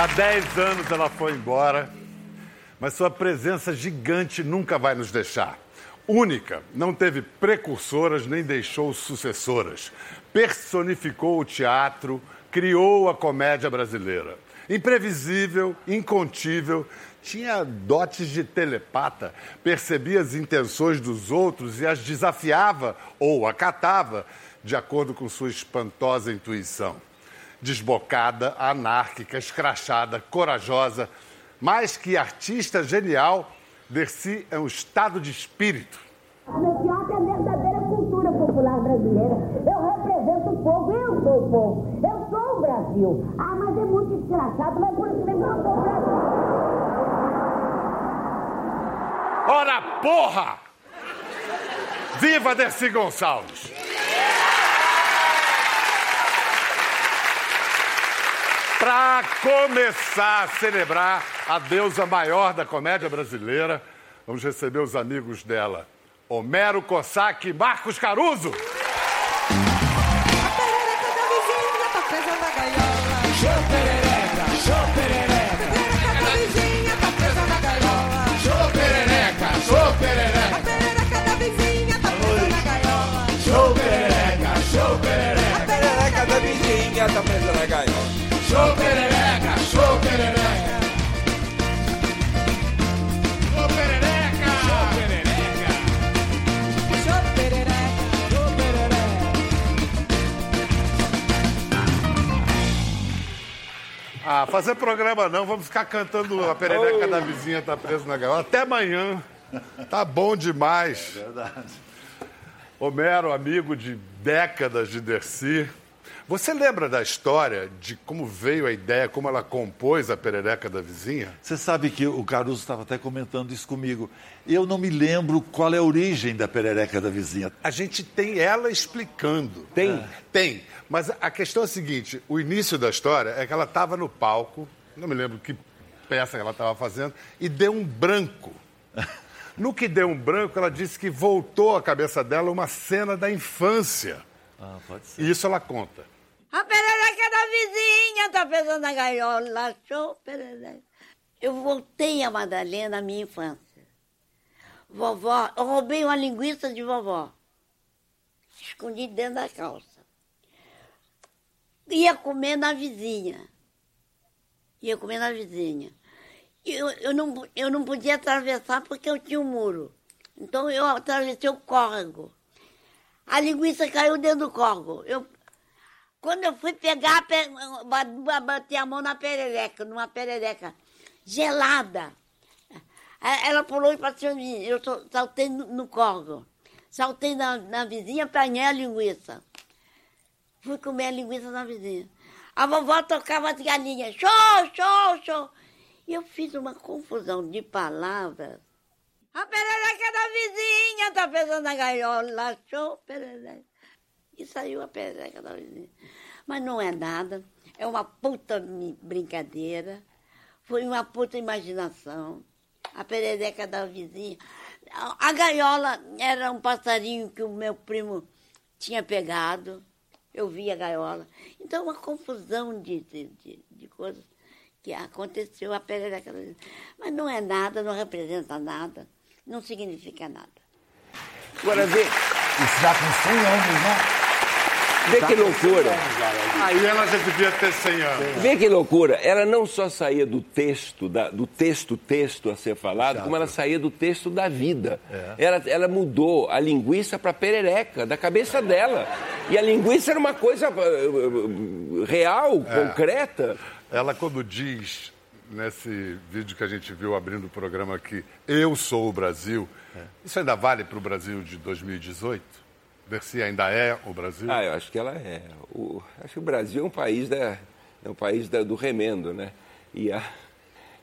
Há 10 anos ela foi embora, mas sua presença gigante nunca vai nos deixar. Única, não teve precursoras nem deixou sucessoras. Personificou o teatro, criou a comédia brasileira. Imprevisível, incontível, tinha dotes de telepata, percebia as intenções dos outros e as desafiava ou acatava de acordo com sua espantosa intuição. Desbocada, anárquica, escrachada, corajosa, mais que artista genial, Dercy é um estado de espírito. Meu teatro é a verdadeira cultura popular brasileira. Eu represento o povo, eu sou o povo, eu sou o Brasil. Ah, mas é muito escrachado, mas por isso mesmo eu sou o Brasil. Ora porra! Viva Dercy Gonçalves! Para começar a celebrar a deusa maior da comédia brasileira, vamos receber os amigos dela, Homero Cossack e Marcos Caruso. Tá presa na fazer programa não, vamos ficar cantando a perereca da vizinha tá presa na gaiola. Até amanhã. Tá bom demais. É verdade. Homero, amigo de décadas de Dercy. Você lembra da história de como veio a ideia, como ela compôs a perereca da vizinha? Você sabe que o Caruso estava até comentando isso comigo. Eu não me lembro qual é a origem da perereca da vizinha. A gente tem ela explicando. Tem? Tem. Mas a questão é a seguinte: o início da história é que ela estava no palco, não me lembro que peça que ela estava fazendo, e deu um branco. No que deu um branco, ela disse que voltou à cabeça dela uma cena da infância. Ah, pode ser. E isso ela conta. A perereca da vizinha tá presa na gaiola. Show perereca. Eu voltei a Madalena à minha infância. Vovó, eu roubei uma linguiça de vovó. Escondi dentro da calça. Ia comer na vizinha. Ia comer na vizinha. Eu, eu, não, eu não podia atravessar porque eu tinha um muro. Então eu atravessei o córrego. A linguiça caiu dentro do córrego. Eu, quando eu fui pegar, pe- ba- bati a mão na perereca, numa perereca gelada. A- Ela pulou para cima de mim. Eu saltei no, no córrego. Saltei na, na vizinha, apanhei a linguiça. Fui comer a linguiça na vizinha. A vovó tocava as galinhas. Show, show, show. E eu fiz uma confusão de palavras. A perereca da vizinha tá pesando na gaiola. Show, perereca. E saiu a perereca da vizinha. Mas não é nada. É uma puta brincadeira. Foi uma puta imaginação. A perereca da vizinha. A a gaiola era um passarinho que o meu primo tinha pegado. Eu vi a gaiola. Então, uma confusão de, de, de, de coisas que aconteceu a perereca da vizinha. Mas não é nada, não representa nada, não significa nada. Agora vê, Isso já com 100 anos, né? Vê que loucura. Aí ela já devia ter 100 anos. Vê que loucura. Ela não só saía do texto, da- do texto, texto a ser falado, como ela saía do texto da vida. Ela, ela mudou a linguiça para perereca, da cabeça dela. E a linguiça era uma coisa eh, eh, real, concreta. Ela, quando diz, nesse vídeo que a gente viu abrindo o programa aqui, eu sou o Brasil, isso ainda vale para o Brasil de 2018? Dercy ainda é o Brasil? Ah, eu acho que ela é. O, acho que o Brasil é um país, da, é um país da- do remendo, né? E a,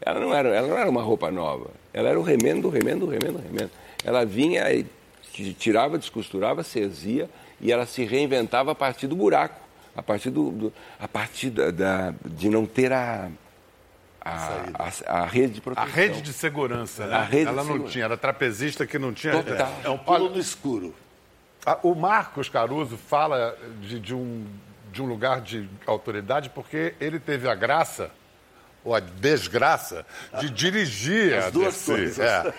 ela, não era, ela não era uma roupa nova. Ela era o remendo, remendo, remendo, remendo. Ela vinha e ti- tirava, descosturava, cesia e ela se reinventava a partir do buraco, a partir, do, do- a partir da, da- de não ter a, a, a, a rede de A proteção. rede de segurança, né? A rede de ela não segurança. tinha, era trapezista que não tinha. Total. É um pulo no escuro. Ah, O Marcos Caruso fala de, de um, de um lugar de autoridade porque ele teve a graça, ou a desgraça de dirigir As a duas Dercy. coisas. É.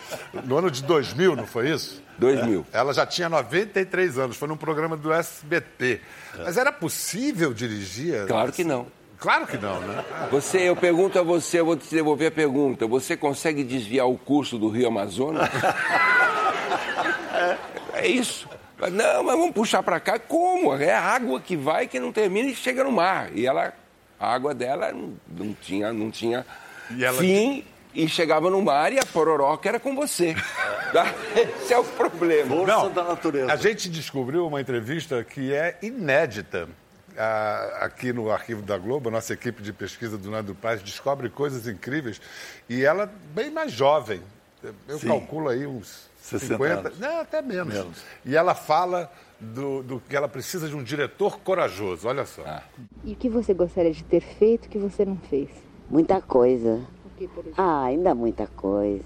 No ano de 2000, não foi isso? 2000. Ela já tinha 93 anos, foi num programa do SBT. Mas era possível dirigir? Claro que não. Claro que não, né? Você, eu pergunto a você, eu vou te devolver a pergunta. Você consegue desviar o curso do Rio Amazonas? é isso. Não, mas vamos puxar para cá. Como? É a água que vai, que não termina e chega no mar. E ela, a água dela não, não tinha, não tinha E ela- fim e chegava no mar e a pororoca era com você. Tá? Esse é o problema. Força da natureza. A gente descobriu uma entrevista que é inédita. Ah, aqui no Arquivo da Globo, a nossa equipe de pesquisa do Nando Paz descobre coisas incríveis. E ela, bem mais jovem, eu Sim. calculo aí uns 60 50, anos. não, até menos. Menos. E ela fala do, do que ela precisa de um diretor corajoso, olha só. E o que você gostaria de ter feito que você não fez? Muita coisa. O que, por exemplo? Ah, ainda muita coisa.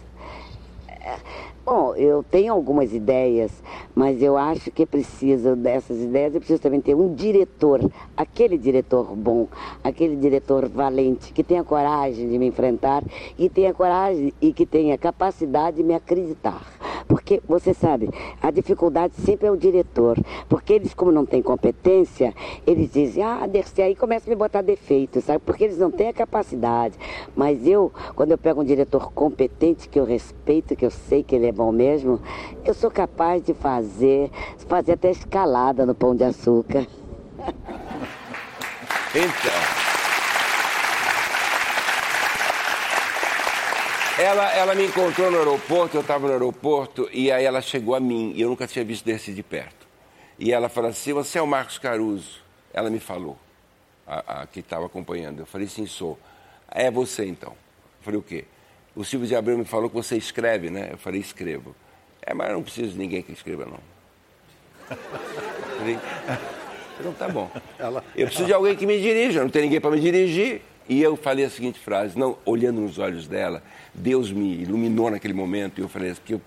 Bom, eu tenho algumas ideias, mas eu acho que preciso dessas ideias, eu preciso também ter um diretor, aquele diretor bom, aquele diretor valente, que tenha coragem de me enfrentar e tenha coragem e que tenha capacidade de me acreditar. Porque, você sabe, a dificuldade sempre é o diretor, porque eles, como não têm competência, eles dizem, ah, Dercy, aí começa a me botar defeito, sabe? Porque eles não têm a capacidade. Mas eu, quando eu pego um diretor competente, que eu respeito, que eu sei que ele é bom mesmo, eu sou capaz de fazer, fazer até escalada no pão de açúcar. Então. Ela, ela me encontrou no aeroporto, eu estava no aeroporto, e aí ela chegou a mim, e eu nunca tinha visto desse de perto. E ela falou assim, você é o Marcos Caruso? Ela me falou, a, a que estava acompanhando. Eu falei, sim, sou. É você, então. Eu falei, o quê? O Silvio de Abreu me falou que você escreve, né? Eu falei, escrevo. É, mas eu não preciso de ninguém que escreva, não. Eu falei, então tá bom. Eu preciso de alguém que me dirija, não tem ninguém para me dirigir. E eu falei a seguinte frase, não, olhando nos olhos dela, Deus me iluminou naquele momento e eu falei que eu,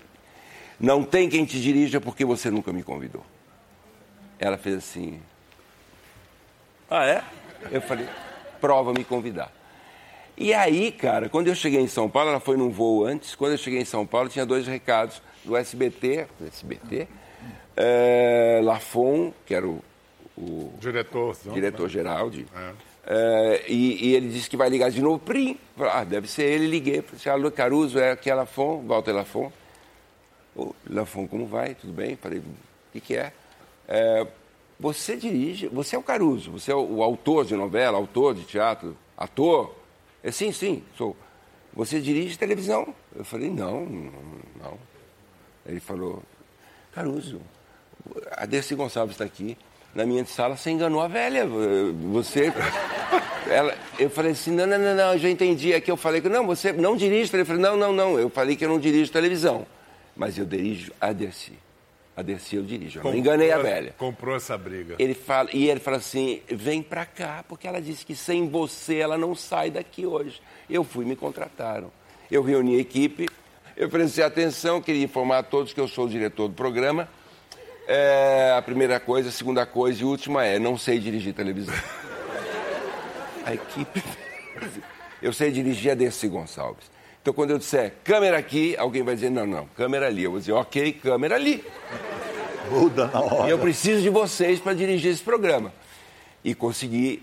não tem quem te dirija porque você nunca me convidou. Ela fez assim. Ah, é? Eu falei, prova me convidar. E aí, cara, quando eu cheguei em São Paulo, ela foi num voo antes, quando eu cheguei em São Paulo, tinha dois recados do SBT, do SBT, eh, Lafon, que era o, o Diretor. não? diretor-geral de. É. Eh, e, e ele disse que vai ligar de novo. Prim! Ah, deve ser ele. Liguei. Falei assim, alô, Caruso, é aqui é Lafon, Walter Lafon. Ô, Lafon, como vai? Tudo bem? Falei, o que, que é? Eh, você dirige, você é o Caruso, você é o, o autor de novela, autor de teatro, ator? É, sim, sim, sou. Você dirige televisão? Eu falei, não, não. não. Ele falou, Caruso, a Dercy Gonçalves está aqui. Na minha sala, você enganou a velha. Você. Ela, eu falei assim: não, não, não, não, eu já entendi. Aqui eu falei que não, você não dirige televisão. Não, não, não. Eu falei que eu não dirijo televisão. Mas eu dirijo a Dercy. A Dercy eu dirijo. Eu não enganei a velha. Comprou essa briga. Ele fala, e ele fala assim: vem pra cá, porque ela disse que sem você ela não sai daqui hoje. Eu fui, me contrataram. Eu reuni a equipe, eu prestei atenção, queria informar a todos que eu sou o diretor do programa. É, a primeira coisa, a segunda coisa e última é: não sei dirigir televisão. A equipe. Eu sei dirigir a Dercy Gonçalves. Então, quando eu disser câmera aqui, alguém vai dizer: não, não, câmera ali. Eu vou dizer: ok, câmera ali. Muda na hora. E eu preciso de vocês para dirigir esse programa. E consegui.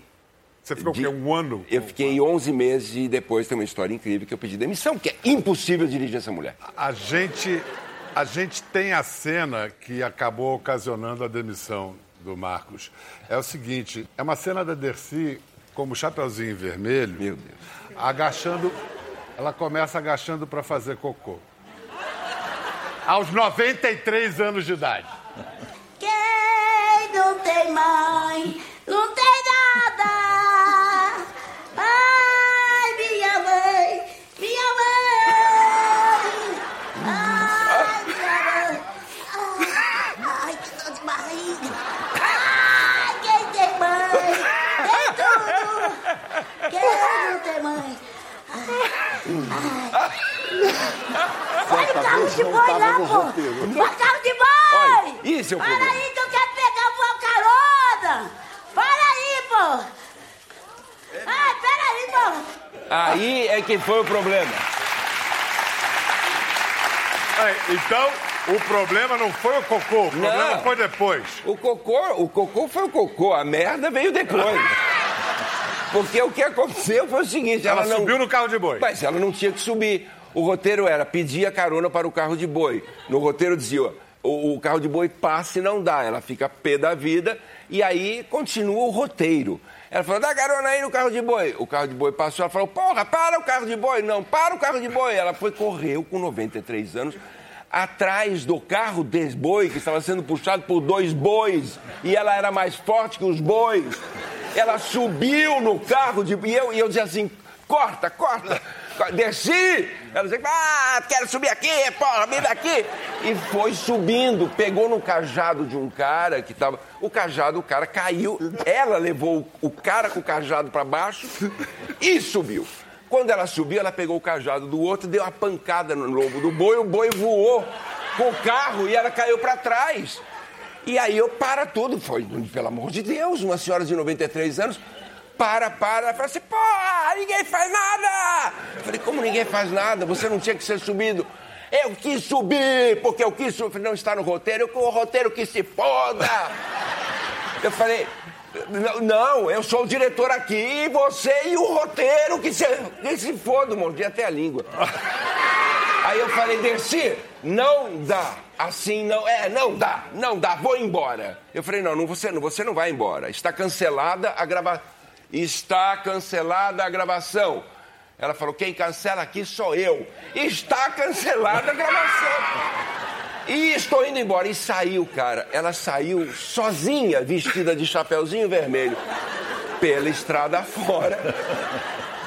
Você ficou o de- quê? Um ano? Eu fiquei 11 meses e depois tem uma história incrível que eu pedi demissão, que é impossível dirigir essa mulher. A gente, a gente tem a cena que acabou ocasionando a demissão do Marcos. É o seguinte, é uma cena da Dercy como Chapeuzinho Vermelho, Meu Deus. agachando, ela começa agachando para fazer cocô. Aos 93 anos de idade. Quem não tem mãe, não tem nada. Ai, minha mãe, minha mãe. Ai, minha mãe. Ai, que dor de barriga. Ai, quem tem mãe, tem tudo. Tem mãe. Ai. Olha o carro de boi lá, pô. O carro de boi. Isso é o Para problema. aí que eu quero pegar uma carona! Para aí, pô! Ai, pera aí, pô! Aí é que foi o problema. Então, o problema não foi o cocô, o problema Não. foi depois. O cocô, o cocô foi o cocô, a merda veio depois. Porque o que aconteceu foi o seguinte, Ela, ela, não... subiu no carro de boi. Mas ela não tinha que subir. O roteiro era pedir a carona para o carro de boi. No roteiro dizia, o, o carro de boi passa e não dá. Ela fica pé da vida e aí continua o roteiro. Ela falou, dá carona aí no carro de boi. O carro de boi passou, ela falou, porra, para o carro de boi. Não, para o carro de boi. Ela foi, correu com 93 anos, atrás do carro desse boi, que estava sendo puxado por dois bois. E ela era mais forte que os bois. Ela subiu no carro de... E eu, e eu dizia assim, corta, corta. Desci! Ela dizia, ah, quero subir aqui, porra, vem daqui! E foi subindo, pegou no cajado de um cara que estava. O cajado, o cara caiu, ela levou o cara com o cajado para baixo e subiu. Quando ela subiu, ela pegou o cajado do outro, deu uma pancada no lombo do boi, o boi voou com o carro e ela caiu para trás. E aí eu para tudo, foi, pelo amor de Deus, uma senhora de 93 anos, para, para, fala assim, porra, ninguém faz nada! Eu falei, como ninguém faz nada? Você não tinha que ser subido. Eu quis subir, porque eu quis subir. Não está no roteiro, eu, o roteiro que se foda! Eu falei, não, eu sou o diretor aqui, você e o roteiro que se, que se foda, mordi até a língua. Aí eu falei, Dercy, não dá. Assim não. É, não dá, não dá, vou embora. Eu falei, não, não você, não, você não vai embora. Está cancelada a gravação. Está cancelada a gravação. Ela falou, quem cancela aqui sou eu. Está cancelada a gravação. E estou indo embora. E saiu, cara. Ela saiu sozinha, vestida de chapeuzinho vermelho, pela estrada fora,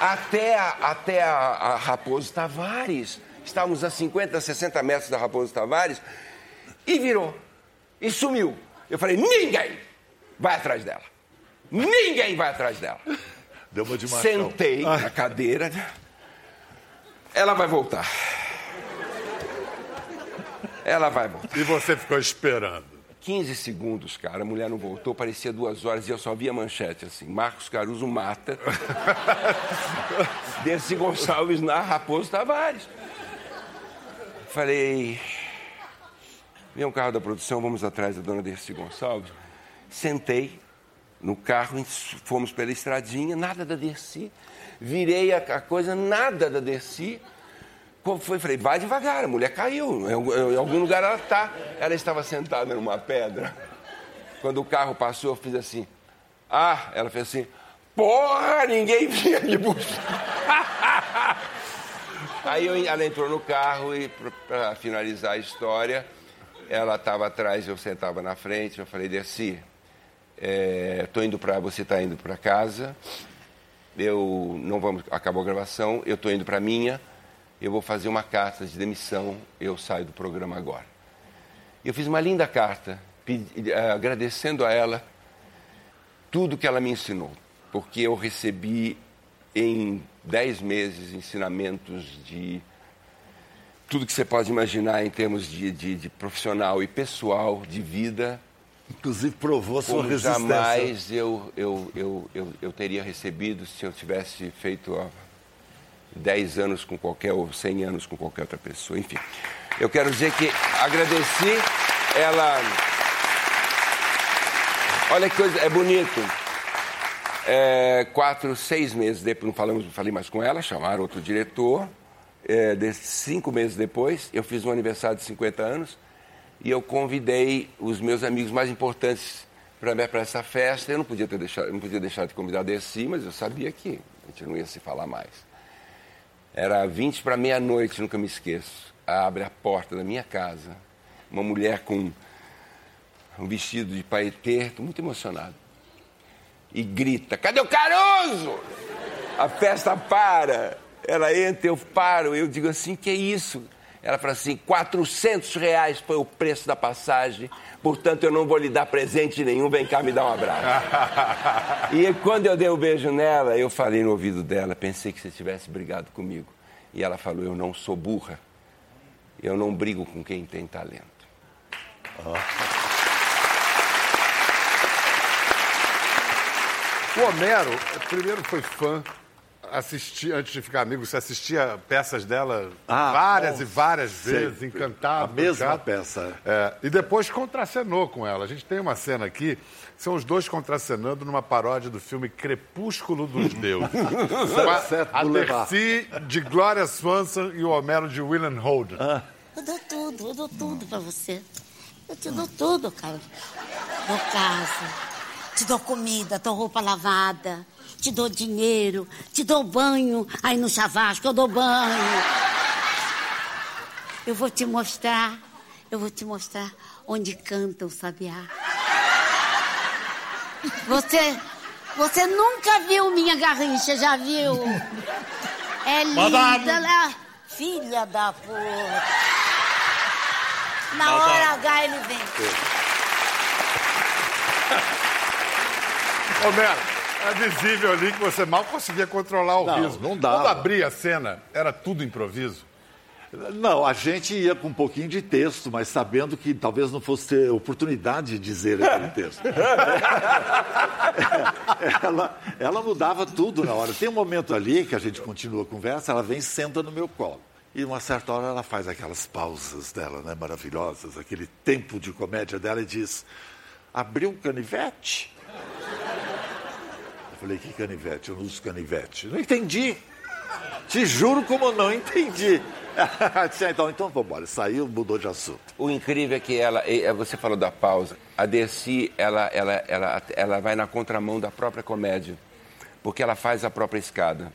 até a, até a, a Raposo Tavares. Estávamos a 50, 60 metros da Raposo Tavares. E virou. E sumiu. Eu falei, ninguém vai atrás dela. Ninguém vai atrás dela. Deu uma de machão. Sentei na cadeira. Ela vai voltar. Ela vai voltar. E você ficou esperando. 15 segundos, cara, a mulher não voltou, parecia duas horas e eu só via manchete assim: Marcos Caruso mata. Dercy Gonçalves na Raposo Tavares. Falei, vem um carro da produção, vamos atrás da dona Dercy Gonçalves. Sentei no carro, fomos pela estradinha, nada da Dercy. Virei a, coisa, nada da Dercy. Foi, falei, vai devagar, a mulher caiu. Em algum lugar ela está. Ela estava sentada numa pedra. Quando o carro passou, eu fiz assim. Ah, ela fez assim. Porra, ninguém vinha me buscar. Aí eu- ela entrou no carro e, para finalizar a história, ela estava atrás, eu sentava na frente. Eu falei, Dercy, é, tô indo para você está indo para casa. Eu não vamos, acabou a gravação. Eu estou indo para minha. Eu vou fazer uma carta de demissão. Eu saio do programa agora. Eu fiz uma linda carta, pedi- eh, agradecendo a ela tudo que ela me ensinou, porque eu recebi em dez meses ensinamentos de tudo que você pode imaginar em termos de, de- de profissional e pessoal, de vida, Inclusive provou sua como resistência. jamais eu, eu, eu, eu, eu teria recebido se eu tivesse feito há 10 anos com qualquer, ou 100 anos com qualquer outra pessoa. Enfim, eu quero dizer que agradeci ela. Olha que coisa, é bonito. É, quatro, seis meses depois, não falamos, não falei mais com ela, chamaram outro diretor. É, de- cinco meses depois, eu fiz um aniversário de 50 anos e eu convidei os meus amigos mais importantes para essa festa. Eu não podia ter deixado, não podia deixar de convidar desse, mas eu sabia que a gente não ia se falar mais. Era 20 para meia-noite, nunca me esqueço. Abre a porta da minha casa, uma mulher com um vestido de paetê, muito emocionado. E grita: Cadê o Caruso? A festa para. Ela entra, eu paro. Eu digo assim: Que isso? Ela fala assim: 400 reais foi o preço da passagem, portanto eu não vou lhe dar presente nenhum. Vem cá me dar um abraço. E quando eu dei o beijo nela, eu falei no ouvido dela: Pensei que você tivesse brigado comigo. E ela falou: Eu não sou burra. Eu não brigo com quem tem talento. O Homero, primeiro foi fã, assistia, antes de ficar amigo, você assistia peças dela Ah, várias bom, e várias sempre. vezes, encantado. A mesma peça. É, e depois contracenou com ela. A gente tem uma cena aqui, são os dois contracenando numa paródia do filme Crepúsculo dos Deuses. Com a, a. Dercy de Gloria Swanson e o Homero de William Holden. Eu dou tudo, eu dou tudo pra você. Eu te dou tudo, cara. Dou casa, te dou comida, dou roupa lavada, te dou dinheiro, te dou banho. Aí no chavasco eu dou banho. Eu vou te mostrar, eu vou te mostrar onde canta o sabiá. Você, você nunca viu minha garrincha, já viu? É linda, ela... Filha da puta. Na hora H ele vem. Homero, é visível ali que você mal conseguia controlar o Não, riso. não dava. Quando abria a cena, era tudo improviso. Não, a gente ia com um pouquinho de texto, mas sabendo que talvez não fosse ter oportunidade de dizer aquele texto. ela, ela mudava tudo na hora. Tem um momento ali que a gente continua a conversa, ela vem e senta no meu colo. E uma certa hora ela faz aquelas pausas dela, né, maravilhosas, aquele tempo de comédia dela e diz: abriu um canivete? Falei, que canivete? Eu não uso canivete. Não entendi. Te juro como não entendi. Disse, então, então vamos embora. Saiu, mudou de assunto. O incrível é que ela, eh, você falou da pausa, a Dercy, ela, ela, ela, ela vai na contramão da própria comédia, porque ela faz a própria escada.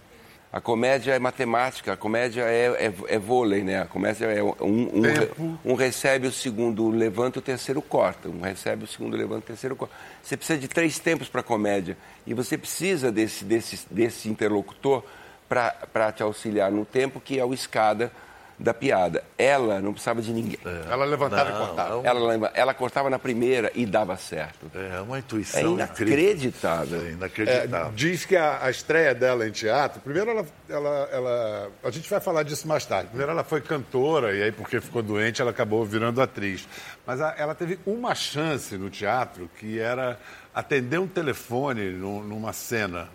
A comédia é matemática, a comédia é, é, é vôlei, né? A comédia é um, um, Tempo. um recebe o segundo, levanta, o terceiro corta. Um recebe o segundo, levanta, o terceiro corta. Você precisa de três tempos para comédia e você precisa desse, desse, desse interlocutor para te auxiliar no tempo que é o escada da piada. Ela não precisava de ninguém. Ela levantava e Não, cortava. não. Ela, lembra- ela cortava na primeira e dava certo. É uma É intuição incrível. inacreditável. É É, inacreditável. diz que a, a estreia dela em teatro, primeiro ela, ela, ela- A gente vai falar disso mais tarde. Primeiro ela foi cantora, e aí, porque ficou doente, ela acabou virando atriz. Mas a- ela teve uma chance no teatro, que era atender um telefone num- numa cena.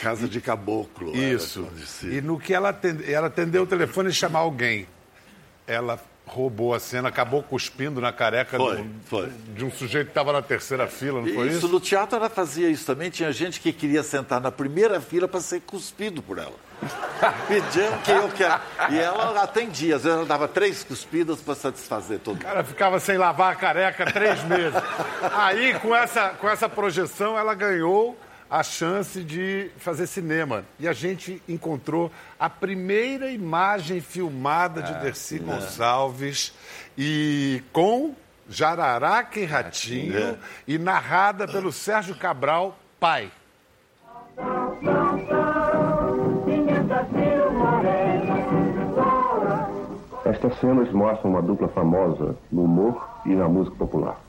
Casa de caboclo. era Isso. se- E no que ela atendeu, ela atendeu o telefone e chamar alguém. Ela roubou a cena, acabou cuspindo na careca Foi, do- foi. de um sujeito que estava na terceira fila, não foi Isso, isso? no teatro ela fazia isso também. Tinha gente que queria sentar na primeira fila para ser cuspido por ela. Pediam que eu quero. E ela atendia. Às vezes ela dava três cuspidas para satisfazer todo mundo. cara ficava sem lavar a careca três meses. Aí, com essa, com essa projeção, ela ganhou a chance de fazer cinema. E a gente encontrou a primeira imagem filmada de Dercy Gonçalves e com Jararaca e Ratinho e narrada pelo Sérgio Cabral, pai. Estas cenas mostram uma dupla famosa no humor e na música popular.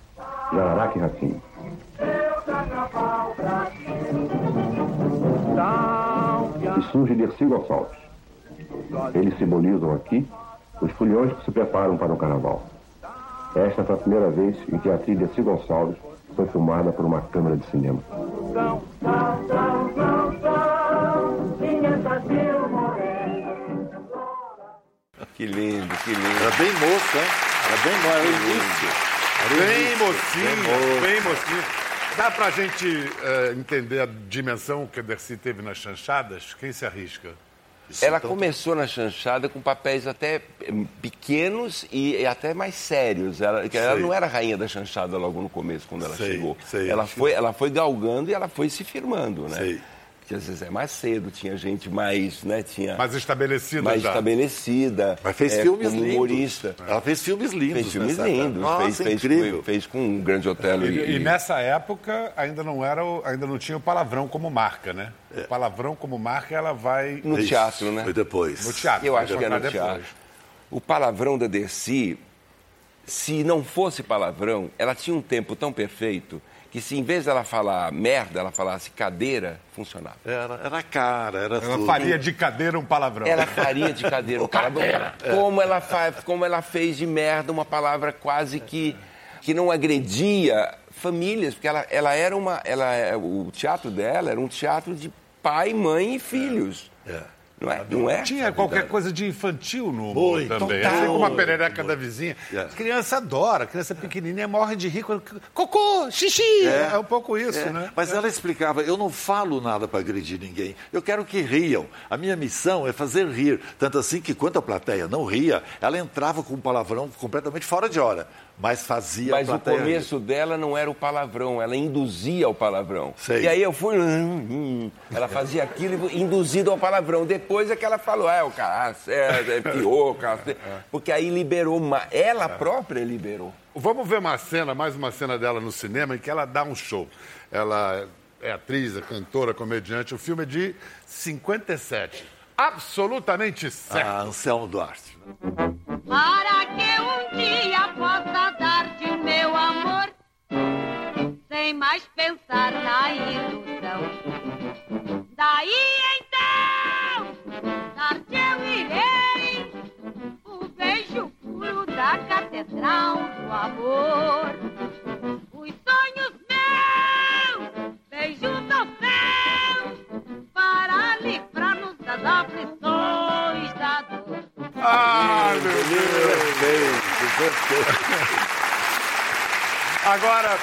Jararaca e Ratinho. Surge Dercy Gonçalves. Eles simbolizam aqui os foliões que se preparam para o carnaval. Esta foi a primeira vez em que a atriz Dercy Gonçalves foi filmada por uma câmera de cinema. Que lindo, que lindo. Era bem moça, hein? Era bem moça. Era o início. Era Bem mocinha, bem mocinha. Dá pra gente eh, entender a dimensão que a Dercy teve nas chanchadas? Quem se arrisca? Isso, Ela então, começou na chanchada com papéis até eh, pequenos e, até mais sérios. Ela, ela não era rainha da chanchada logo no começo, quando ela Sei, chegou. sei, ela, foi, ela foi galgando e ela foi se firmando, né? Sei. Porque às vezes é mais cedo, tinha gente mais, né? Tinha Mais estabelecida mais já. estabelecida. Mas fez é, filmes como lindos. humorista. Ela fez filmes lindos. Fez filmes lindos. Nossa, fez, fez, incrível. fez com um grande Otelo e, E, e nessa época ainda não era, ainda não tinha o palavrão como marca, né? O palavrão como marca ela vai no Isso, teatro, né? Foi depois. no teatro. Eu acho que é botar no depois. teatro. O palavrão da Dercy, se não fosse palavrão, ela tinha um tempo tão perfeito que se em vez dela falar merda, ela falasse cadeira, funcionava. Era, era cara, era Ela tudo. faria de cadeira um palavrão. Ela faria de cadeira um palavrão. Como ela, faz, como ela fez de merda uma palavra quase que, que não agredia famílias, porque ela, ela era uma. Ela, é- o teatro dela era um teatro de pai, mãe e filhos. Não é? Não é? Tinha qualquer coisa de infantil no humor também. total. Assim como a perereca da vizinha. É. Criança adora, criança pequenininha morre de rir quando... Cocô, xixi! É, um pouco isso, É, né? Mas ela explicava: eu não falo nada para agredir ninguém, eu quero que riam. A minha missão é fazer rir. Tanto assim que, quando a plateia não ria, ela entrava com um palavrão completamente fora de hora, mas fazia Mas o começo dela não era o palavrão, ela induzia ao palavrão. Sei. E aí eu fui. hum, hum, ela fazia aquilo induzido ao palavrão. Depois é que ela falou, é o cara, é, é pior, cara. Porque aí liberou, ela própria liberou. Vamos ver uma cena, mais uma cena dela no cinema, em que ela dá um show. Ela é atriz, é cantora, comediante. O filme é de 57. Absolutamente certo. Ah, Anselmo Duarte. Para que sem mais pensar na ilusão. Daí então, dar-te eu irei o beijo puro da catedral do amor. Os sonhos meus, beijos do céu, para livrar-nos das aflições da dor. Ai, meu Deus! Agora,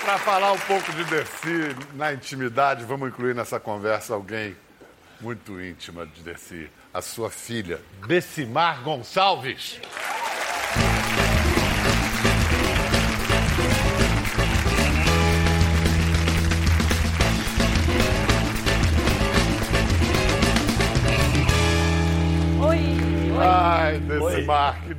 para falar um pouco de Dercy na intimidade, vamos incluir nessa conversa alguém muito íntima de Dercy, a sua filha, Decimar Gonçalves.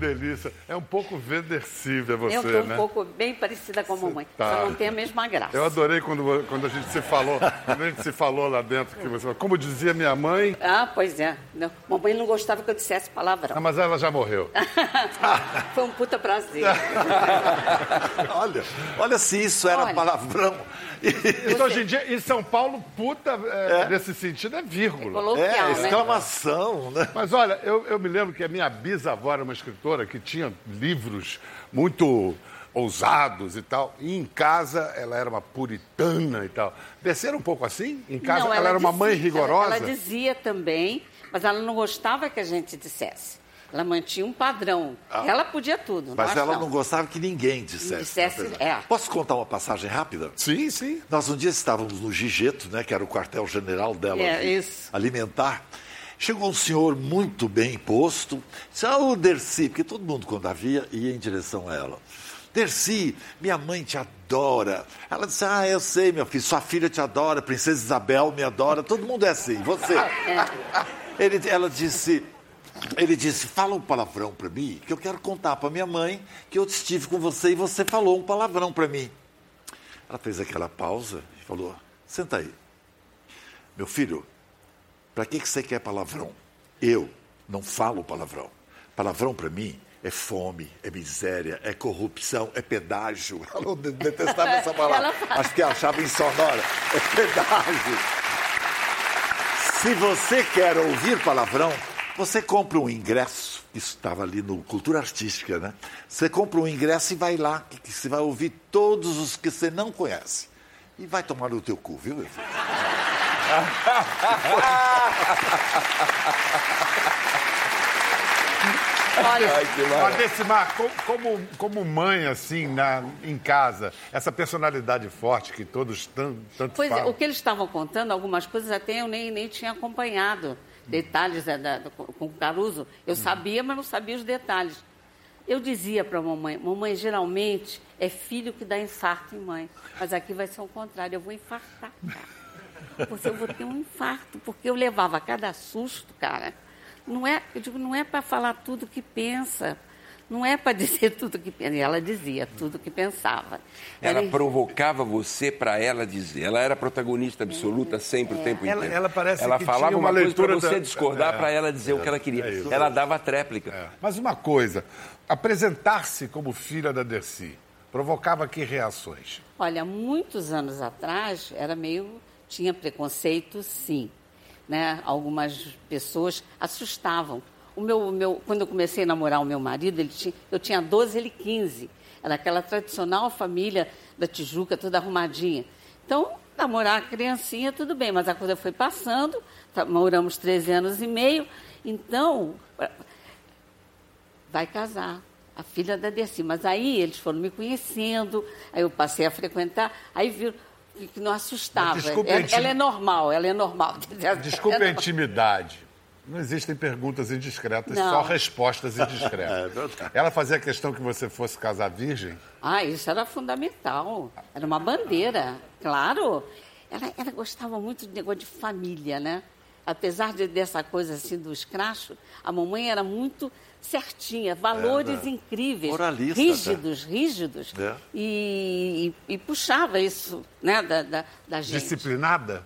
Delícia. É um pouco vedercível você, eu tô um né? pouco bem parecida com a mamãe. tá. Só não tem a mesma graça. Eu adorei quando, quando a gente se falou, quando a gente se falou lá dentro, que você, como dizia minha mãe, Ah, pois é. Não, mamãe não gostava que eu dissesse palavrão. ah, mas ela já morreu. Foi um puta prazer. olha, olha se isso era Olha. palavrão. Então, hoje em dia, em São Paulo, puta, é, nesse sentido, é vírgula. Coloquial, É, né? exclamação, né? Mas olha, eu, eu me lembro que a minha bisavó era uma escritora que tinha livros muito ousados e tal. E em casa ela era uma puritana e tal. Desceram um pouco assim? Em casa Não, ela, era uma mãe dizia- rigorosa? Ela, ela dizia também, mas ela não gostava que a gente dissesse. Ela mantinha um padrão. Ela podia tudo. Mas ela não gostava que ninguém dissesse. Dissesse, é. Posso contar uma passagem rápida? Sim, sim. Nós um dia estávamos no Gigeto, né, que era o quartel-general dela, É, de alimentar. Chegou um senhor muito bem posto, disse, ah, o Dercy, porque todo mundo, quando a via, ia em direção a ela. Dercy, minha mãe te adora. Ela disse, ah, eu sei, meu filho, sua filha te adora, princesa Isabel me adora, todo mundo é assim, você. Ele, ela disse, ele disse, fala um palavrão para mim, que eu quero contar para minha mãe que eu estive com você e você falou um palavrão para mim. Ela fez aquela pausa e falou: Senta aí. Meu filho, para que, que você quer palavrão? Eu não falo palavrão. Palavrão para mim é fome, é miséria, é corrupção, é pedágio. Ela de- detestava essa palavra. Acho que achava insonora. É pedágio. Se você quer ouvir palavrão, você compra um ingresso. Isso estava ali no Cultura Artística, né? Você compra um ingresso e vai lá, que, que você vai ouvir todos os que você não conhece. E vai tomar no teu cu, viu, meu filho? Olha, Ai, que Mas, maravilha. Decimar, co- como, como mãe, assim, na, em casa, essa personalidade forte que todos tan- tanto Pois é, falam. o que eles estavam contando, algumas coisas até eu nem, nem tinha acompanhado. Detalhes da, da- do- com o Caruso, eu sabia, mas não sabia os detalhes. Eu dizia para a mamãe, mamãe, geralmente é filho que dá infarto em mãe, mas aqui vai ser o contrário, eu vou infartar, cara. Você, eu vou ter um infarto, porque eu levava cada susto, cara. Não é, eu digo, não é para falar tudo que pensa, não é para dizer tudo que pensa. E ela dizia tudo que pensava. Ela Era- provocava você para ela dizer. Ela era protagonista absoluta sempre o tempo Ela- inteiro. ela parece ela que falava tinha uma uma coisa para você da- discordar É, para ela dizer o que ela queria. é ela dava a tréplica. É. Mas uma coisa, apresentar-se como filha da Dercy provocava que reações? Olha, muitos anos atrás era meio tinha preconceito, sim, né? Algumas pessoas assustavam. O meu, o meu, quando eu comecei a namorar o meu marido, ele tinha, eu tinha 12, ele 15. Era aquela tradicional família da Tijuca, toda arrumadinha. Então, namorar a criancinha, tudo bem, mas a coisa foi passando, tá- moramos 13 anos e meio, então vai casar. A filha da Dercy. Mas aí eles foram me conhecendo, aí eu passei a frequentar, aí viram que que não assustava. Mas desculpe, ela, ela é normal, ela é normal. Desculpe Ela a é intimidade. Não existem perguntas indiscretas, Não. só respostas indiscretas. É. Ela fazia questão que você fosse casar virgem? Ah, isso era fundamental. Era uma bandeira, claro. Ela, ela gostava muito de negócio de família, né? Apesar de, dessa coisa assim do escracho, a mamãe era muito certinha, valores É, né? incríveis, Moralista, rígidos, rígidos. É. E, e- e puxava isso né, da, da, da gente. Disciplinada?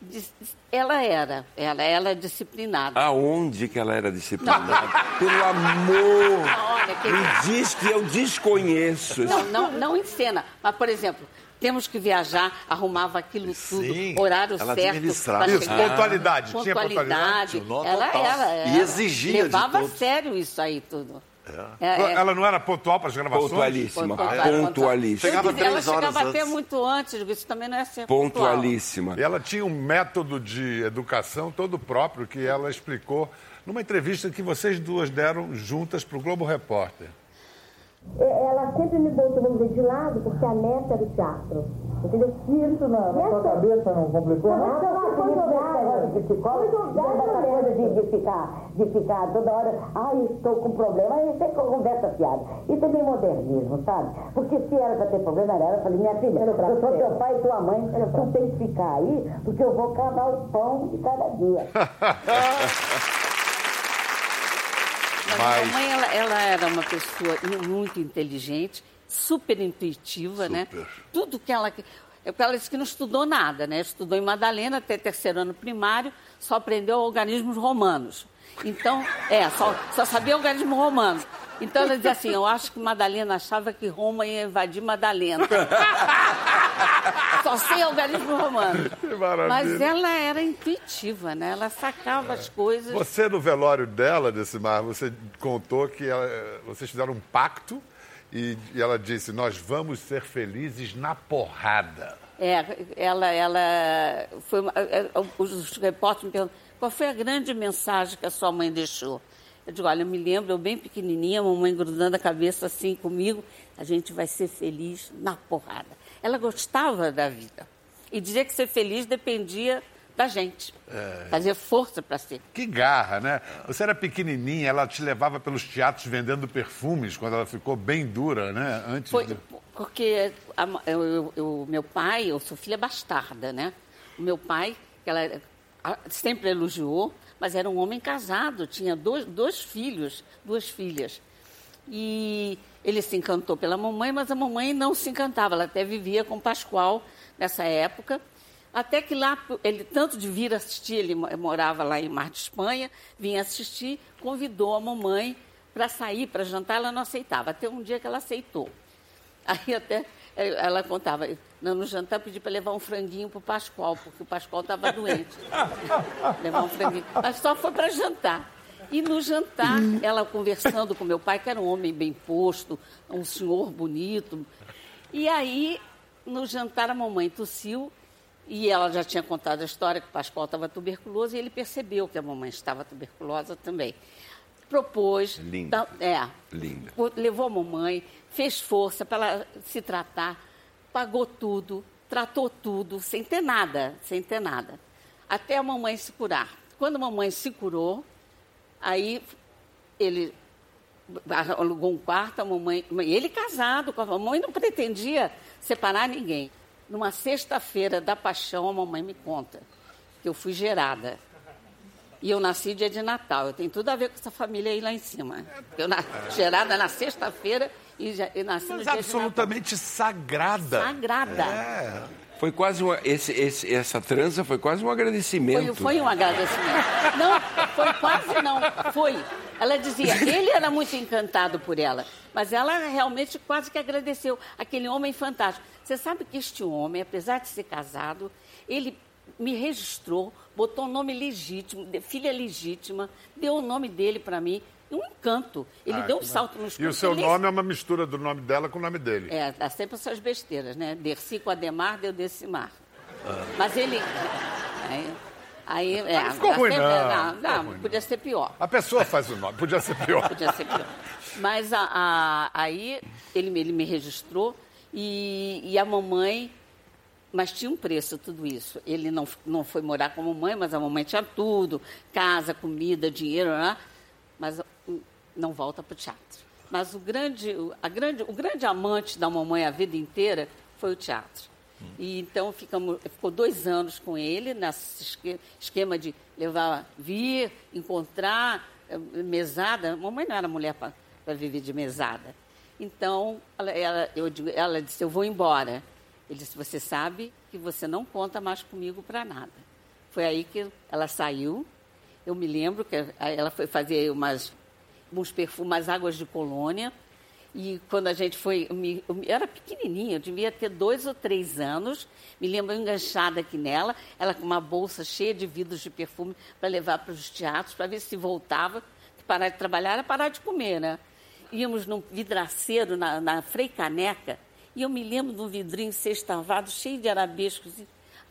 Dis- Ela era, ela, ela é disciplinada. Aonde que ela era disciplinada? Pelo amor! Olha, que- Me diz que eu desconheço. Não, não, não em cena. Mas, por exemplo, temos que viajar, arrumava aquilo tudo, Sim, horário ela certo. administrava. Isso, chegar. pontualidade. Tinha pontualidade? Pontualidade. Tinha nota Ela total. era. E ela exigia Levava a todos. sério isso aí tudo. É, é. Ela não era pontual para as gravações? Pontualíssima, Pontual, pontualíssima. Chegava dizia, ela três horas chegava até antes. muito antes, isso também não é ser pontual. Pontualíssima. E ela tinha um método de educação todo próprio que ela explicou numa entrevista que vocês duas deram juntas para o Globo Repórter. Ela sempre me botou, vamos dizer, de lado, porque a neta era o teatro. Entendeu? E isso na, na sua cabeça não complicou? Não, não, não, quando eu negócio de psicólogo, essa coisa de, de, ficar, de ficar toda hora, ai, eu estou com problema, aí você conversa fiada. Isso é meio modernismo, sabe? Porque se era para ter problema, era ela. Eu falei, minha filha, eu sou teu pai e tua mãe, tu tem que ficar aí, porque eu vou cavar o pão de cada dia. Mas Mas- a mamãe, ela, ela era uma pessoa muito inteligente, super intuitiva, né? Super. Tudo que ela... é Ela disse que não estudou nada, né? Estudou em Madalena até terceiro ano primário, só aprendeu organismos romanos. Então, é, só, só sabia organismos romanos. Então ela dizia assim, eu acho que Madalena achava que Roma ia invadir Madalena. Só sei organismo romano. maravilha. Mas ela era intuitiva, né? Ela sacava as coisas. Você, no velório dela, Decimar, você contou que ela- vocês fizeram um pacto e, e ela disse: Nós vamos ser felizes na porrada. É, ela, ela foi é, é, os repórteres me perguntam qual foi a grande mensagem que a sua mãe deixou. Eu digo, olha, eu me lembro, eu bem pequenininha, a mamãe grudando a cabeça assim comigo, a gente vai ser feliz na porrada. Ela gostava da vida e dizia que ser feliz dependia da gente, fazer força para ser. Que garra, né? Você era pequenininha, ela te levava pelos teatros vendendo perfumes quando ela ficou bem dura, né? Antes Foi de... porque a ma- eu- eu- eu- o meu pai, eu sou filha bastarda, né? O meu pai, que ela sempre elogiou, mas era um homem casado, tinha dois, dois filhos, duas filhas. E ele se encantou pela mamãe, mas a mamãe não se encantava. Ela até vivia com Pascoal nessa época. Até que lá, ele tanto de vir assistir, ele mo- morava lá em Mar de Espanha, vinha assistir, convidou a mamãe para sair, para jantar, ela não aceitava. Até um dia que ela aceitou. Aí até eh, ela contava, no jantar pedi para levar um franguinho para o Pascoal, porque o Pascoal estava doente. levar um franguinho. Mas só foi para jantar. E no jantar, ela conversando com meu pai, que era um homem bem posto, um senhor bonito. E aí, no jantar, a mamãe tossiu e ela já tinha contado a história que o Pascoal estava tuberculoso e ele percebeu que a mamãe estava tuberculosa também. Propôs. Linda. tá- é, Linda. levou a mamãe, fez força para ela se tratar, pagou tudo, tratou tudo, sem ter nada, sem ter nada. Até a mamãe se curar. Quando a mamãe se curou, aí ele alugou um quarto, a mamãe. Ele casado com a mamãe, não pretendia separar ninguém. Numa sexta-feira da paixão, a mamãe me conta que eu fui gerada. E eu nasci dia de Natal. Eu tenho tudo a ver com essa família aí lá em cima. Eu na, gerada na sexta-feira e, já, eu nasci no Mas dia absolutamente sagrada. Sagrada. É. Foi quase uma. Esse, esse- essa trança foi quase um agradecimento. Foi, foi um agradecimento. Não, foi quase não. Foi. Ela dizia, ele era muito encantado por ela, mas ela realmente quase que agradeceu. Aquele homem fantástico. Você sabe que este homem, apesar de ser casado, ele me registrou, botou o nome legítimo, filha legítima, deu o nome dele para mim. Um encanto. Ele Ah, deu um salto no E o seu Ele- nome é uma mistura do nome dela com o nome dele. É, dá sempre essas besteiras, né? Derci com Ademar, deu Decimar. Mas ele. Aí, aí é, Não ficou ruim, sempre- não. não, não, podia ser pior. A pessoa faz o nome, podia ser pior. Podia ser pior. Mas a- a- aí ele, me- ele me registrou e, e a mamãe. Mas tinha um preço tudo isso. Ele não, não foi morar com a mamãe, mas a mamãe tinha tudo: casa, comida, dinheiro, né? mas não volta para o teatro. Mas o grande, a grande, o grande amante da mamãe a vida inteira foi o teatro. E então ficamos, ficou dois anos com ele nesse esque- esquema de levar, vir, encontrar, eh, mesada. Mamãe não era mulher para viver de mesada. Então, ela, ela- eu ela disse, eu vou embora. Ele disse, você sabe que você não conta mais comigo para nada. Foi aí que ela saiu. Eu me lembro que ela foi fazer umas, uns perfumes, umas águas de colônia. E quando a gente foi, eu, me- eu era pequenininha, eu devia ter dois ou três anos. Me lembro enganchada aqui nela, ela com uma bolsa cheia de vidros de perfume para levar para os teatros, para ver se voltava. Que parar de trabalhar era parar de comer, né? Íamos num vidraceiro na, na Frei Caneca, e eu me lembro de um vidrinho sextavado, cheio de arabescos.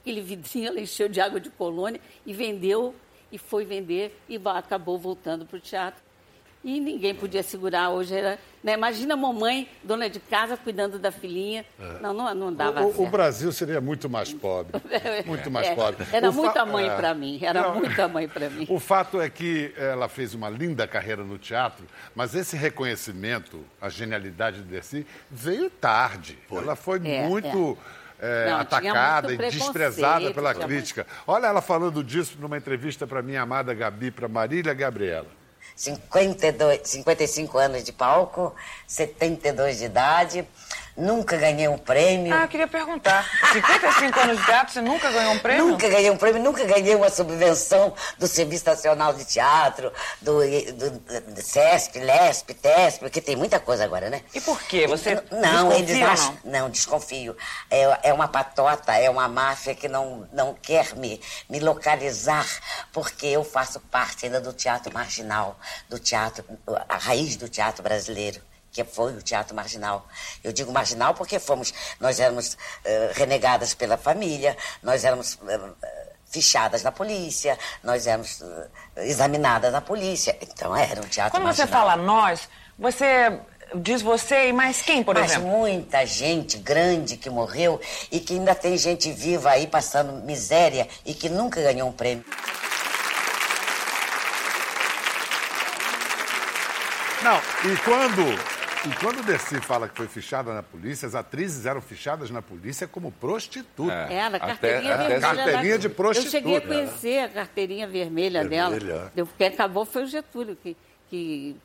Aquele vidrinho ela encheu de água de colônia e vendeu, e foi vender, e acabou voltando para o teatro. E ninguém podia segurar hoje. Era, né? Imagina a mamãe, dona de casa, cuidando da filhinha. Não, não, não dava O- o, o certo. Brasil seria muito mais pobre. Muito mais É, pobre. Era O fa- muita mãe é. para mim, era Não. muita mãe para mim. O fato é que ela fez uma linda carreira no teatro, mas esse reconhecimento, a genialidade de Dercy, veio tarde. Ela foi É, muito é, Não, tinha atacada muito e desprezada pela crítica. Olha ela falando disso numa entrevista para minha amada Gabi, para Marília Gabriela. 52, 55 anos de palco, 72 de idade, nunca ganhei um prêmio. Ah, eu queria perguntar. 55 anos de teatro, você nunca ganhou um prêmio? Nunca ganhei um prêmio, nunca ganhei uma subvenção do Serviço Nacional de Teatro, do, do, do CESP, LESP, TESP, porque tem muita coisa agora, né? E por quê? Você Não, desconfia eles acham. Não? desconfio. É, é uma patota, é uma máfia que não, não quer me, me localizar, porque eu faço parte ainda do teatro marginal, do teatro, a raiz do teatro brasileiro. Que foi o teatro marginal. Eu digo marginal porque fomos, nós éramos eh, renegadas pela família, nós éramos eh, fichadas na polícia, nós éramos eh, examinadas na polícia. Então era um teatro Quando você marginal. fala nós, você diz você e mais quem, por Mas exemplo? muita gente grande que morreu e que ainda tem gente viva aí passando miséria e que nunca ganhou um prêmio. Não, e quando, e quando o Dercy fala que foi fichada na polícia, as atrizes eram fichadas na polícia como prostitutas. Era, carteirinha vermelha. Carteirinha da- de prostituta. Eu cheguei a conhecer a carteirinha vermelha, Vermelha. dela. Porque acabou foi o Getúlio que, que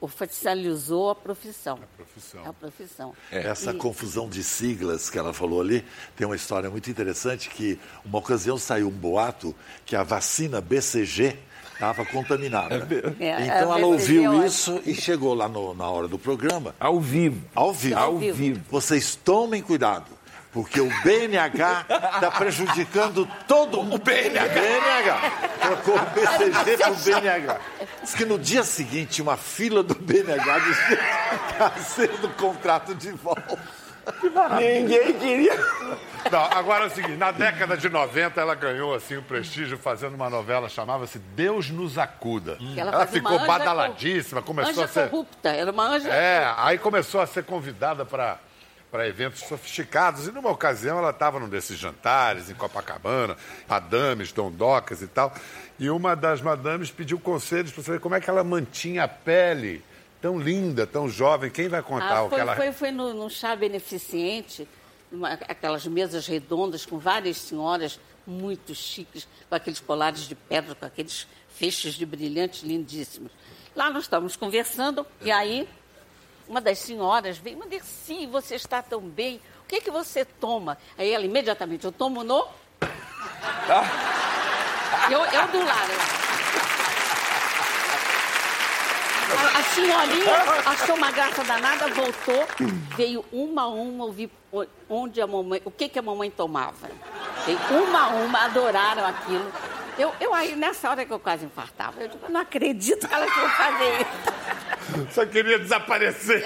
oficializou a profissão. A profissão. A profissão. Essa E- confusão de siglas que ela falou ali tem uma história muito interessante que uma ocasião saiu um boato que a vacina BCG estava contaminada. É, então a ela ouviu isso e chegou lá no- na hora do programa. Ao vivo. Ao vivo. Ao vivo. Vocês tomem cuidado. Porque o BNH está prejudicando todo o BNH. BNH. Trocou o BCG para o BNH. Diz que no dia seguinte, uma fila do BNH está sendo o contrato de volta. Ninguém queria. Não, agora é o seguinte, na década de 90 ela ganhou assim o prestígio fazendo uma novela chamava-se Deus nos acuda. Que Ela, ela ficou anja badaladíssima, começou anja a ser corrupta, era uma anja. É, aí começou a ser convidada para para eventos sofisticados. E numa ocasião ela estava num desses jantares em Copacabana, madames, dondocas e tal. E uma das madames pediu conselhos para saber como é que ela mantinha a pele tão linda, tão jovem. Quem vai contar Ah, o foi, que ela foi, foi no, no chá beneficente, numa- aquelas mesas redondas com várias senhoras muito chiques, com aqueles colares de pedra, com aqueles feixes de brilhantes lindíssimos. Lá nós estávamos conversando e aí uma das senhoras veio, mas Dercy, você está tão bem, o que, que você toma? Aí ela imediatamente, eu tomo no... Eu, eu do lado. A, a senhorinha achou uma graça danada, voltou, veio uma a uma ouvir o- onde a mamãe, o que, que a mamãe tomava. Veio uma a uma, adoraram aquilo. Eu, eu aí, nessa hora que eu quase infartava, eu digo, eu não acredito que elas vão fazer isso. Só queria desaparecer.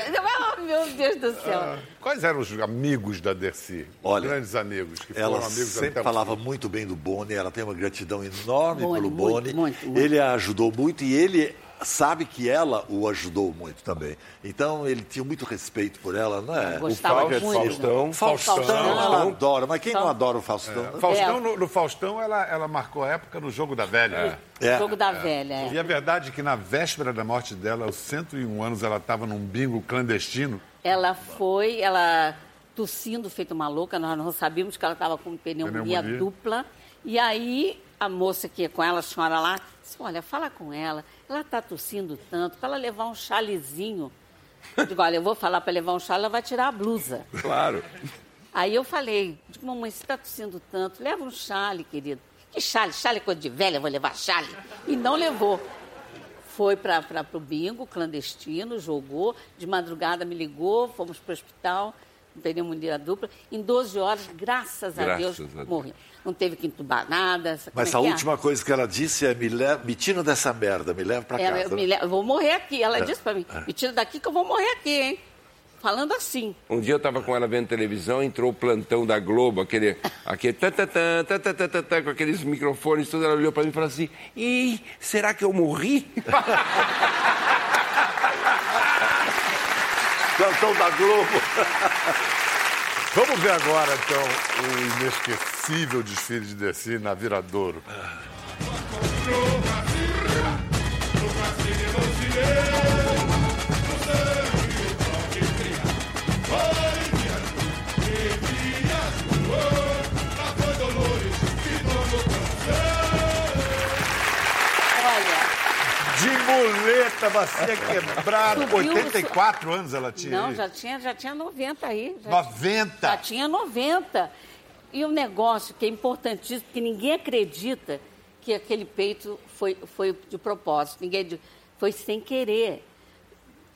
Oh, meu Deus do céu. Quais eram os amigos da Dercy? Olha, Grandes amigos, que foram Ela amigos sempre falava muito bem do Boni, ela tem uma gratidão enorme Boni, pelo muito, Boni. muito, muito. Ele a ajudou muito e ele sabe que ela o ajudou muito também. Então ele tinha muito respeito por ela, não é? Gostava o Fausto- muito. Faustão. Faustão, Faustão. ela adora, mas quem não Faustão. adora o Faustão? É, Faustão, no, no Faustão, ela, ela marcou a época no Jogo da Velha. É. Jogo da velha. é. E a verdade é que na véspera da morte dela, aos 101 anos, ela estava num bingo clandestino. Ela foi, ela tossindo, feito uma louca, nós não sabíamos que ela estava com pneumonia, Pneumonia. dupla. E aí a moça que ia com ela, a senhora lá, disse, olha, fala com ela, ela está tossindo tanto, para ela levar um chalezinho. Eu digo, olha, eu vou falar para levar um chale, ela vai tirar a blusa. Claro. Aí eu falei, digo, mamãe, você está tossindo tanto, leva um chale, querido. Que chale? Chale é coisa de velha, eu vou levar chale. E não levou. Foi para o bingo clandestino, jogou, de madrugada me ligou, fomos para o hospital, pneumonia dupla. Em 12 horas, graças, a Graças Deus, a Deus. morreu não teve que entubar nada. Mas é a é? última é? coisa que ela disse é: me, me tira dessa merda, me leva para casa. Eu, me, eu, vou morrer aqui. Ela é, disse para mim: é. me tira daqui que eu vou morrer aqui, hein? Falando assim. Um dia eu estava com ela vendo televisão, entrou o plantão da Globo, aquele, aquele tatatã, tatatã, tatatã, com aqueles microfones, tudo. Ela olhou para mim e falou assim: E será que eu morri? plantão da Globo. Vamos ver agora, então, o inesquecível desfile de Dercy na Viradouro. Olha, muleta, bacia quebrada. Subiu o 84 anos ela tinha. não, já tinha, já tinha 90 aí. Já 90? Já tinha 90. E um negócio que é importantíssimo, porque ninguém acredita que aquele peito foi, foi de propósito, ninguém foi sem querer.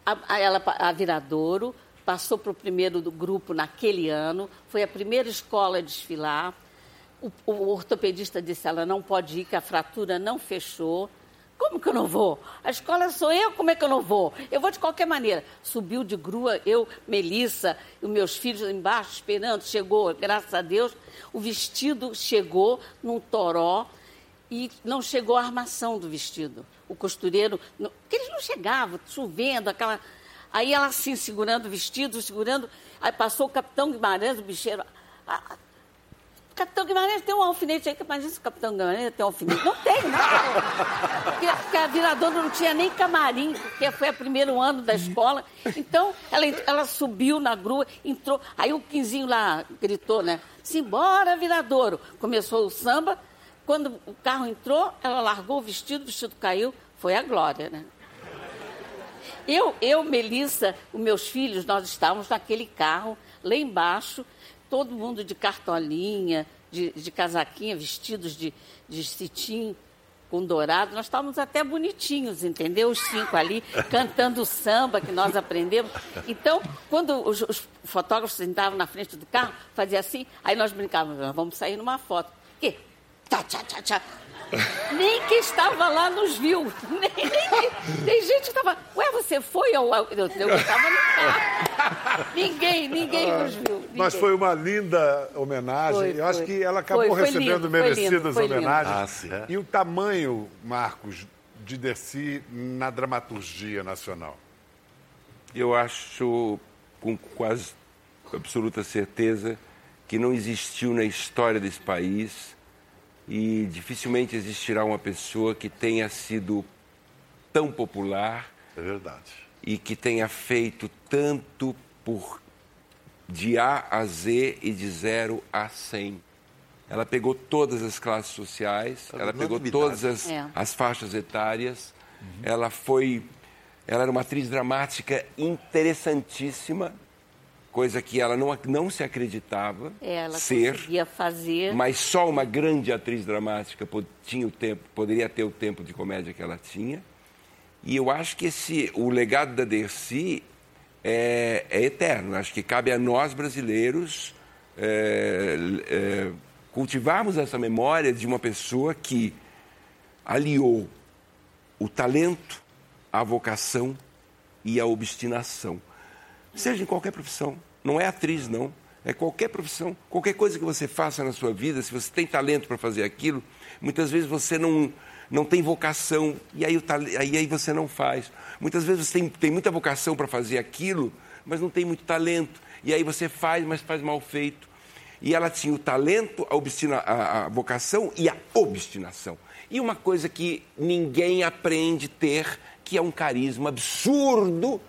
A, a- ela, a Viradouro passou para o primeiro do grupo naquele ano, foi a primeira escola a desfilar. O, o ortopedista disse, ela não pode ir, que a fratura não fechou. Como que eu não vou? A escola sou eu, como é que eu não vou? Eu vou de qualquer maneira. Subiu de grua, eu, Melissa, e meus filhos embaixo esperando. Chegou, graças a Deus, o vestido chegou num toró e não chegou a armação do vestido. O costureiro, não- porque eles não chegavam, chovendo, aquela... Aí ela assim, segurando o vestido, segurando, aí passou o capitão Guimarães, o bicheiro... "Ah, ah, Capitão Guimarães tem um alfinete aí, que imagina se o Capitão Guimarães tem um alfinete. Não tem, não. Porque, porque a Viradouro não tinha nem camarim, porque foi o primeiro ano da escola. Então, ela, ela subiu na grua, entrou. Aí o Quinzinho lá gritou, né? Simbora, Viradouro. Começou o samba. Quando o carro entrou, ela largou o vestido, o vestido caiu. Foi a glória, né? Eu, eu, Melissa, os meus filhos, nós estávamos naquele carro, lá embaixo, todo mundo de cartolinha, de, de casaquinha, vestidos de, de cetim com dourado. Nós estávamos até bonitinhos, entendeu? Os cinco ali, cantando samba que nós aprendemos. Então, quando os, os fotógrafos sentavam na frente do carro, fazia assim, aí nós brincávamos, "Nós vamos sair numa foto. Que? Tchá, tchá, tchá, tchá. Nem quem estava lá nos viu. Nem, nem- tem gente que estava. Ué, você foi ao. Eu estava no carro. Ninguém, ninguém nos viu. Mas ninguém. foi uma linda homenagem. Foi, Eu acho foi. que ela acabou Foi, foi recebendo lindo, foi merecidas lindo, homenagens. Ah, sim, é. E o tamanho, Marcos, de Dercy na dramaturgia nacional? Eu acho, com quase absoluta certeza, que não existiu na história desse país e dificilmente existirá uma pessoa que tenha sido tão popular É verdade. e que tenha feito tanto por de A a Z e de zero a 100. Ela pegou todas as classes sociais, ela pegou todas as, É. as faixas etárias. Ela foi, ela era uma atriz dramática interessantíssima, coisa que ela não, não se acreditava Ela ser. conseguia fazer. Mas só uma grande atriz dramática po- tinha o tempo, poderia ter o tempo de comédia que ela tinha. E eu acho que esse, o legado da Dercy é, é eterno. Acho que cabe a nós brasileiros é, é, cultivarmos essa memória de uma pessoa que aliou o talento, a vocação e a obstinação. Seja em qualquer profissão, não é atriz, não. É qualquer profissão, qualquer coisa que você faça na sua vida, se você tem talento para fazer aquilo, muitas vezes você não, não tem vocação e aí, o, aí, aí você não faz. Muitas vezes você tem, tem muita vocação para fazer aquilo, mas não tem muito talento. E aí você faz, mas faz mal feito. E ela tinha o talento, a, obstina, a, a vocação e a obstinação. E uma coisa que ninguém aprende ter, que é um carisma absurdo.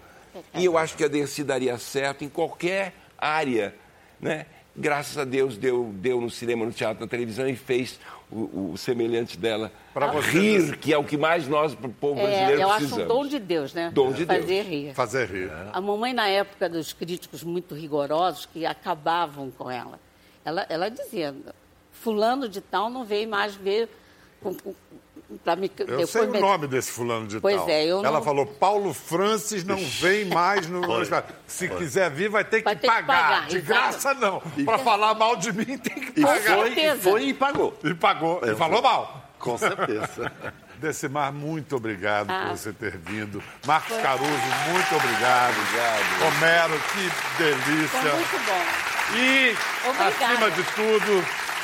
E eu acho que a Dercy daria certo em qualquer área, né? Graças a Deus deu, deu no cinema, no teatro, na televisão e fez o, o semelhante dela Pra você, rir, que é o que mais nós, o povo É, brasileiro, eu acho precisamos. um dom de Deus, né? Dom de Fazer Deus. rir. Fazer rir. A mamãe, na época dos críticos muito rigorosos, que acabavam com ela, ela, ela dizia, fulano de tal não veio mais ver me Eu depois sei o me- nome desse fulano de Pois tal. é, eu Ela não- falou, Paulo Francis não vem mais no... Se quiser vir, vai ter que Vai ter que pagar. pagar, de exato. graça, não. Para falar mal de mim, tem que E pagar. foi, e foi e pagou. E pagou. E É, falou mal. Com certeza. Decimar, muito obrigado Ah. por você ter vindo. Marcos Caruso, muito obrigado. Obrigado. Romero, que delícia. Foi muito bom. E, Obrigada. acima de tudo,